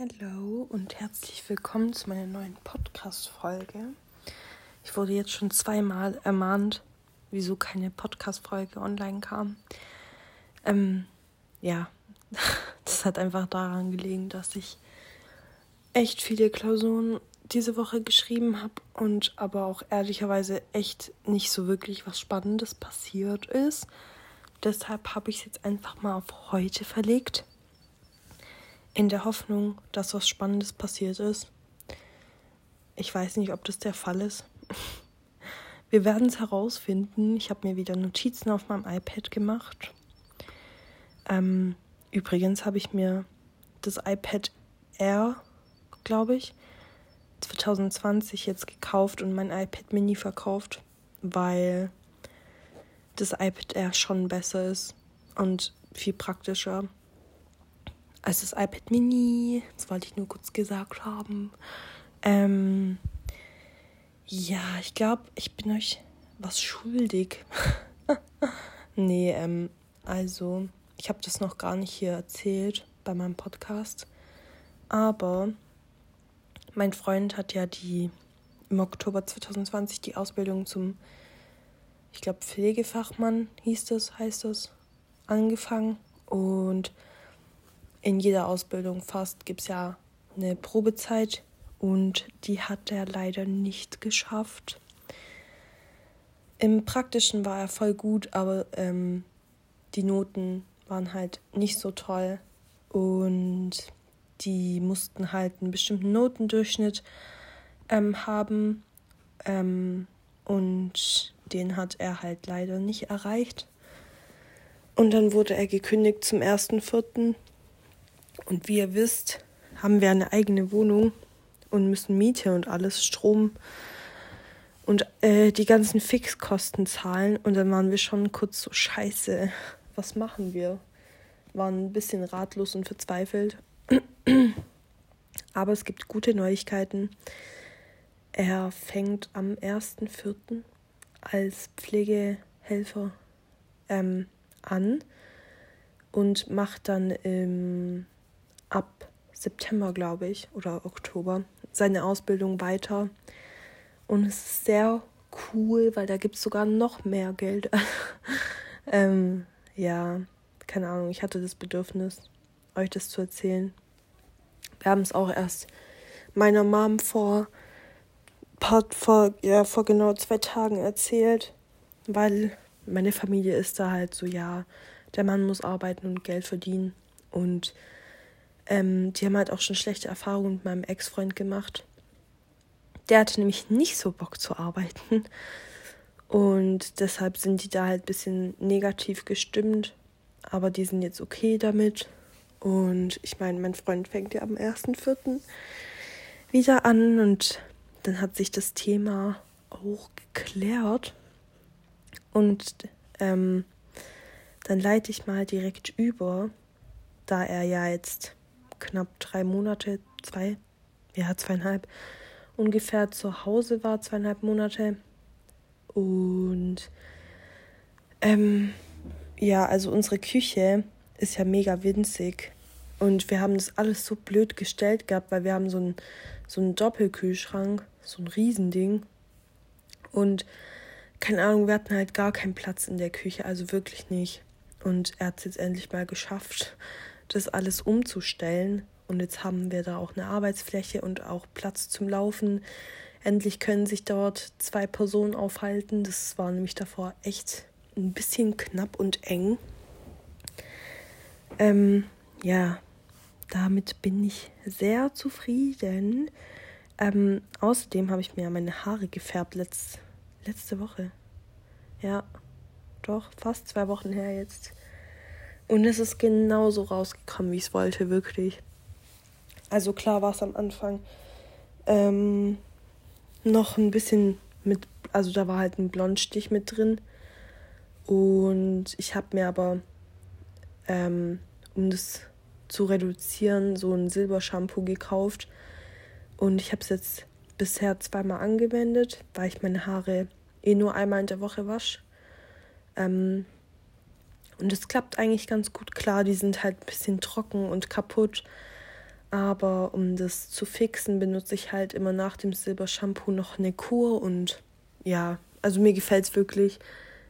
Hallo und herzlich willkommen zu meiner neuen Podcast-Folge. Ich wurde jetzt schon zweimal ermahnt, wieso keine Podcast-Folge online kam. Ähm, ja, das hat einfach daran gelegen, dass ich echt viele Klausuren diese Woche geschrieben habe und aber auch ehrlicherweise echt nicht so wirklich was Spannendes passiert ist. Deshalb habe ich es jetzt einfach mal auf heute verlegt in der Hoffnung, dass was Spannendes passiert ist. Ich weiß nicht, ob das der Fall ist. Wir werden es herausfinden. Ich habe mir wieder Notizen auf meinem iPad gemacht. Ähm, übrigens habe ich mir das iPad Air, glaube ich, 2020 jetzt gekauft und mein iPad Mini verkauft, weil das iPad Air schon besser ist und viel praktischer als das iPad Mini. Das wollte ich nur kurz gesagt haben. Ähm, ja, ich glaube, ich bin euch was schuldig. nee, ähm, also, ich habe das noch gar nicht hier erzählt bei meinem Podcast. Aber mein Freund hat ja die im Oktober 2020 die Ausbildung zum, ich glaube, Pflegefachmann hieß das, heißt das, angefangen. Und in jeder Ausbildung fast gibt es ja eine Probezeit und die hat er leider nicht geschafft. Im praktischen war er voll gut, aber ähm, die Noten waren halt nicht so toll und die mussten halt einen bestimmten Notendurchschnitt ähm, haben ähm, und den hat er halt leider nicht erreicht. Und dann wurde er gekündigt zum 1.4. Und wie ihr wisst, haben wir eine eigene Wohnung und müssen Miete und alles, Strom und äh, die ganzen Fixkosten zahlen. Und dann waren wir schon kurz so scheiße. Was machen wir? Waren ein bisschen ratlos und verzweifelt. Aber es gibt gute Neuigkeiten. Er fängt am 1.4. als Pflegehelfer ähm, an und macht dann im ab September, glaube ich, oder Oktober seine Ausbildung weiter. Und es ist sehr cool, weil da gibt es sogar noch mehr Geld. ähm, ja, keine Ahnung, ich hatte das Bedürfnis, euch das zu erzählen. Wir haben es auch erst meiner Mom vor, vor, ja, vor genau zwei Tagen erzählt, weil meine Familie ist da halt so, ja, der Mann muss arbeiten und Geld verdienen. Und ähm, die haben halt auch schon schlechte Erfahrungen mit meinem Ex-Freund gemacht. Der hatte nämlich nicht so Bock zu arbeiten. Und deshalb sind die da halt ein bisschen negativ gestimmt. Aber die sind jetzt okay damit. Und ich meine, mein Freund fängt ja am 1.4. wieder an. Und dann hat sich das Thema auch geklärt. Und ähm, dann leite ich mal direkt über, da er ja jetzt knapp drei Monate, zwei, ja, zweieinhalb ungefähr zu Hause war, zweieinhalb Monate. Und ähm, ja, also unsere Küche ist ja mega winzig. Und wir haben das alles so blöd gestellt gehabt, weil wir haben so einen, so einen Doppelkühlschrank, so ein Riesending. Und keine Ahnung, wir hatten halt gar keinen Platz in der Küche, also wirklich nicht. Und er hat es jetzt endlich mal geschafft, das alles umzustellen. Und jetzt haben wir da auch eine Arbeitsfläche und auch Platz zum Laufen. Endlich können sich dort zwei Personen aufhalten. Das war nämlich davor echt ein bisschen knapp und eng. Ähm, ja, damit bin ich sehr zufrieden. Ähm, außerdem habe ich mir meine Haare gefärbt letzt, letzte Woche. Ja, doch, fast zwei Wochen her jetzt. Und es ist genauso rausgekommen, wie ich es wollte, wirklich. Also klar war es am Anfang ähm, noch ein bisschen mit, also da war halt ein Blondstich mit drin. Und ich habe mir aber, ähm, um das zu reduzieren, so ein Silbershampoo gekauft. Und ich habe es jetzt bisher zweimal angewendet, weil ich meine Haare eh nur einmal in der Woche wasche. Ähm, und es klappt eigentlich ganz gut klar. Die sind halt ein bisschen trocken und kaputt. Aber um das zu fixen, benutze ich halt immer nach dem Silbershampoo noch eine Kur und ja, also mir gefällt es wirklich.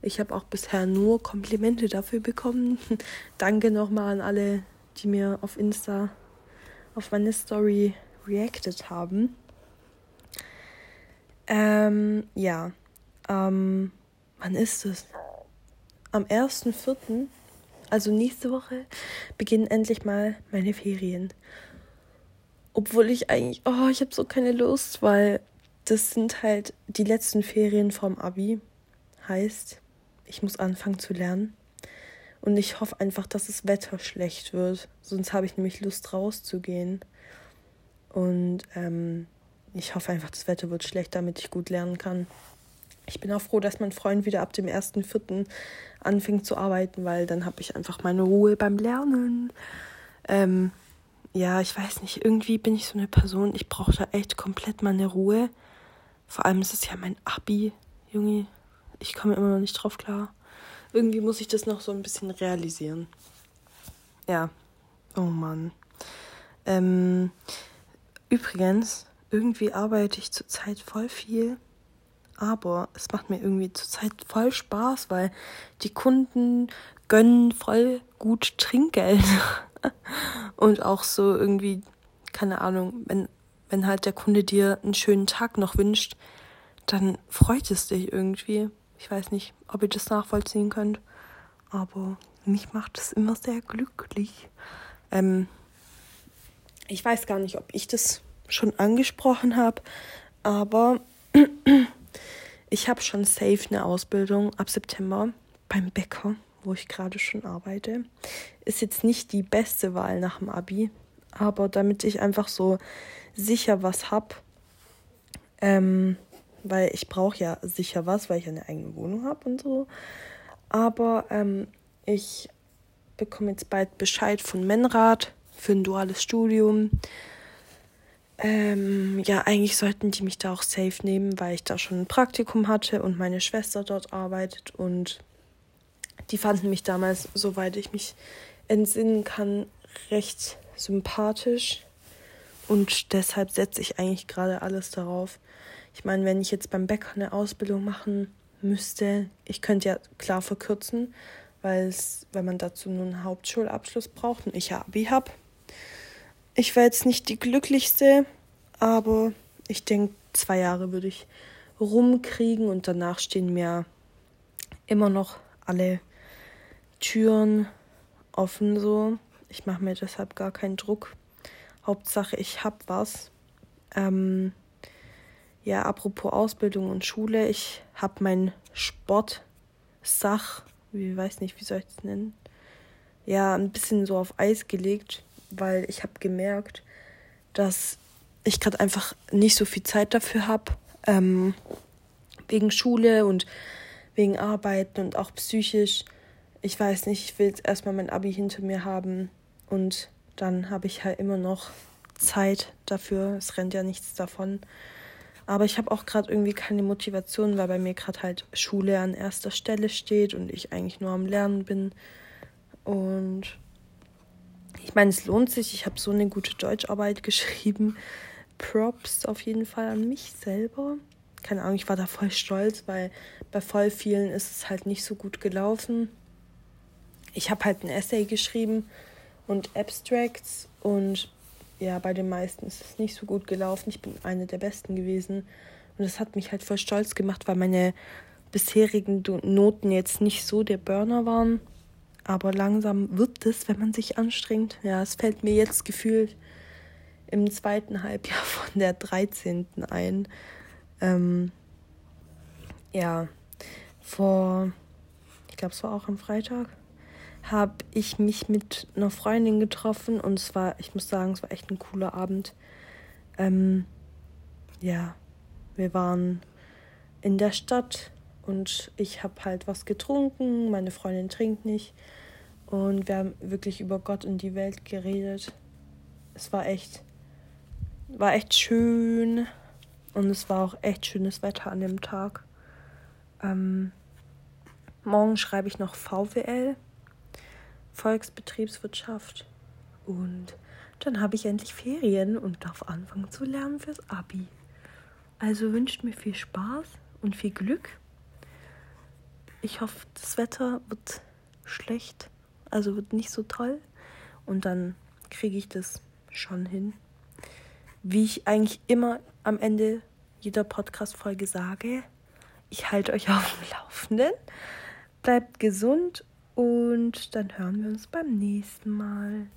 Ich habe auch bisher nur Komplimente dafür bekommen. Danke nochmal an alle, die mir auf Insta auf meine Story reacted haben. Ähm, ja. Ähm, wann ist es? Am 1.4., also nächste Woche, beginnen endlich mal meine Ferien. Obwohl ich eigentlich, oh, ich habe so keine Lust, weil das sind halt die letzten Ferien vom Abi. Heißt, ich muss anfangen zu lernen. Und ich hoffe einfach, dass das Wetter schlecht wird. Sonst habe ich nämlich Lust rauszugehen. Und ähm, ich hoffe einfach, das Wetter wird schlecht, damit ich gut lernen kann. Ich bin auch froh, dass mein Freund wieder ab dem 1.4. anfängt zu arbeiten, weil dann habe ich einfach meine Ruhe beim Lernen. Ähm, ja, ich weiß nicht, irgendwie bin ich so eine Person, ich brauche da echt komplett meine Ruhe. Vor allem ist es ja mein Abi, Junge. Ich komme immer noch nicht drauf klar. Irgendwie muss ich das noch so ein bisschen realisieren. Ja. Oh Mann. Ähm, übrigens, irgendwie arbeite ich zurzeit voll viel. Aber es macht mir irgendwie zurzeit voll Spaß, weil die Kunden gönnen voll gut Trinkgeld. Und auch so irgendwie, keine Ahnung, wenn, wenn halt der Kunde dir einen schönen Tag noch wünscht, dann freut es dich irgendwie. Ich weiß nicht, ob ihr das nachvollziehen könnt, aber mich macht es immer sehr glücklich. Ähm, ich weiß gar nicht, ob ich das schon angesprochen habe, aber ich habe schon safe eine Ausbildung ab September beim Bäcker, wo ich gerade schon arbeite. Ist jetzt nicht die beste Wahl nach dem Abi, aber damit ich einfach so sicher was habe, ähm, weil ich brauche ja sicher was, weil ich eine eigene Wohnung habe und so. Aber ähm, ich bekomme jetzt bald Bescheid von Menrad für ein duales Studium. Ähm, ja, eigentlich sollten die mich da auch safe nehmen, weil ich da schon ein Praktikum hatte und meine Schwester dort arbeitet und die fanden mich damals, soweit ich mich entsinnen kann, recht sympathisch und deshalb setze ich eigentlich gerade alles darauf, ich meine, wenn ich jetzt beim Bäcker eine Ausbildung machen müsste, ich könnte ja klar verkürzen, weil man dazu nur einen Hauptschulabschluss braucht und ich ja Abi habe. Ich wäre jetzt nicht die glücklichste, aber ich denke, zwei Jahre würde ich rumkriegen und danach stehen mir immer noch alle Türen offen so. Ich mache mir deshalb gar keinen Druck. Hauptsache, ich habe was. Ähm, ja, apropos Ausbildung und Schule, ich habe mein Sportsach, wie weiß nicht, wie soll ich das nennen? Ja, ein bisschen so auf Eis gelegt, weil ich habe gemerkt, dass ich gerade einfach nicht so viel Zeit dafür habe. Ähm, wegen Schule und wegen Arbeiten und auch psychisch. Ich weiß nicht, ich will jetzt erstmal mein Abi hinter mir haben und dann habe ich halt immer noch Zeit dafür. Es rennt ja nichts davon. Aber ich habe auch gerade irgendwie keine Motivation, weil bei mir gerade halt Schule an erster Stelle steht und ich eigentlich nur am Lernen bin. Und ich meine, es lohnt sich. Ich habe so eine gute Deutscharbeit geschrieben. Props auf jeden Fall an mich selber. Keine Ahnung, ich war da voll stolz, weil bei voll vielen ist es halt nicht so gut gelaufen. Ich habe halt ein Essay geschrieben und Abstracts und ja, bei den meisten ist es nicht so gut gelaufen. Ich bin eine der Besten gewesen. Und das hat mich halt voll stolz gemacht, weil meine bisherigen Noten jetzt nicht so der Burner waren. Aber langsam wird es, wenn man sich anstrengt. Ja, es fällt mir jetzt gefühlt im zweiten Halbjahr von der 13. ein. Ähm, ja, vor, ich glaube, es war auch am Freitag habe ich mich mit einer Freundin getroffen und es war, ich muss sagen, es war echt ein cooler Abend. Ähm, ja, wir waren in der Stadt und ich habe halt was getrunken, meine Freundin trinkt nicht und wir haben wirklich über Gott und die Welt geredet. Es war echt, war echt schön und es war auch echt schönes Wetter an dem Tag. Ähm, morgen schreibe ich noch VWL. Volksbetriebswirtschaft. Und dann habe ich endlich Ferien und darf anfangen zu lernen fürs Abi. Also wünscht mir viel Spaß und viel Glück. Ich hoffe, das Wetter wird schlecht, also wird nicht so toll. Und dann kriege ich das schon hin. Wie ich eigentlich immer am Ende jeder Podcast-Folge sage, ich halte euch auf dem Laufenden. Bleibt gesund und dann hören wir uns beim nächsten Mal.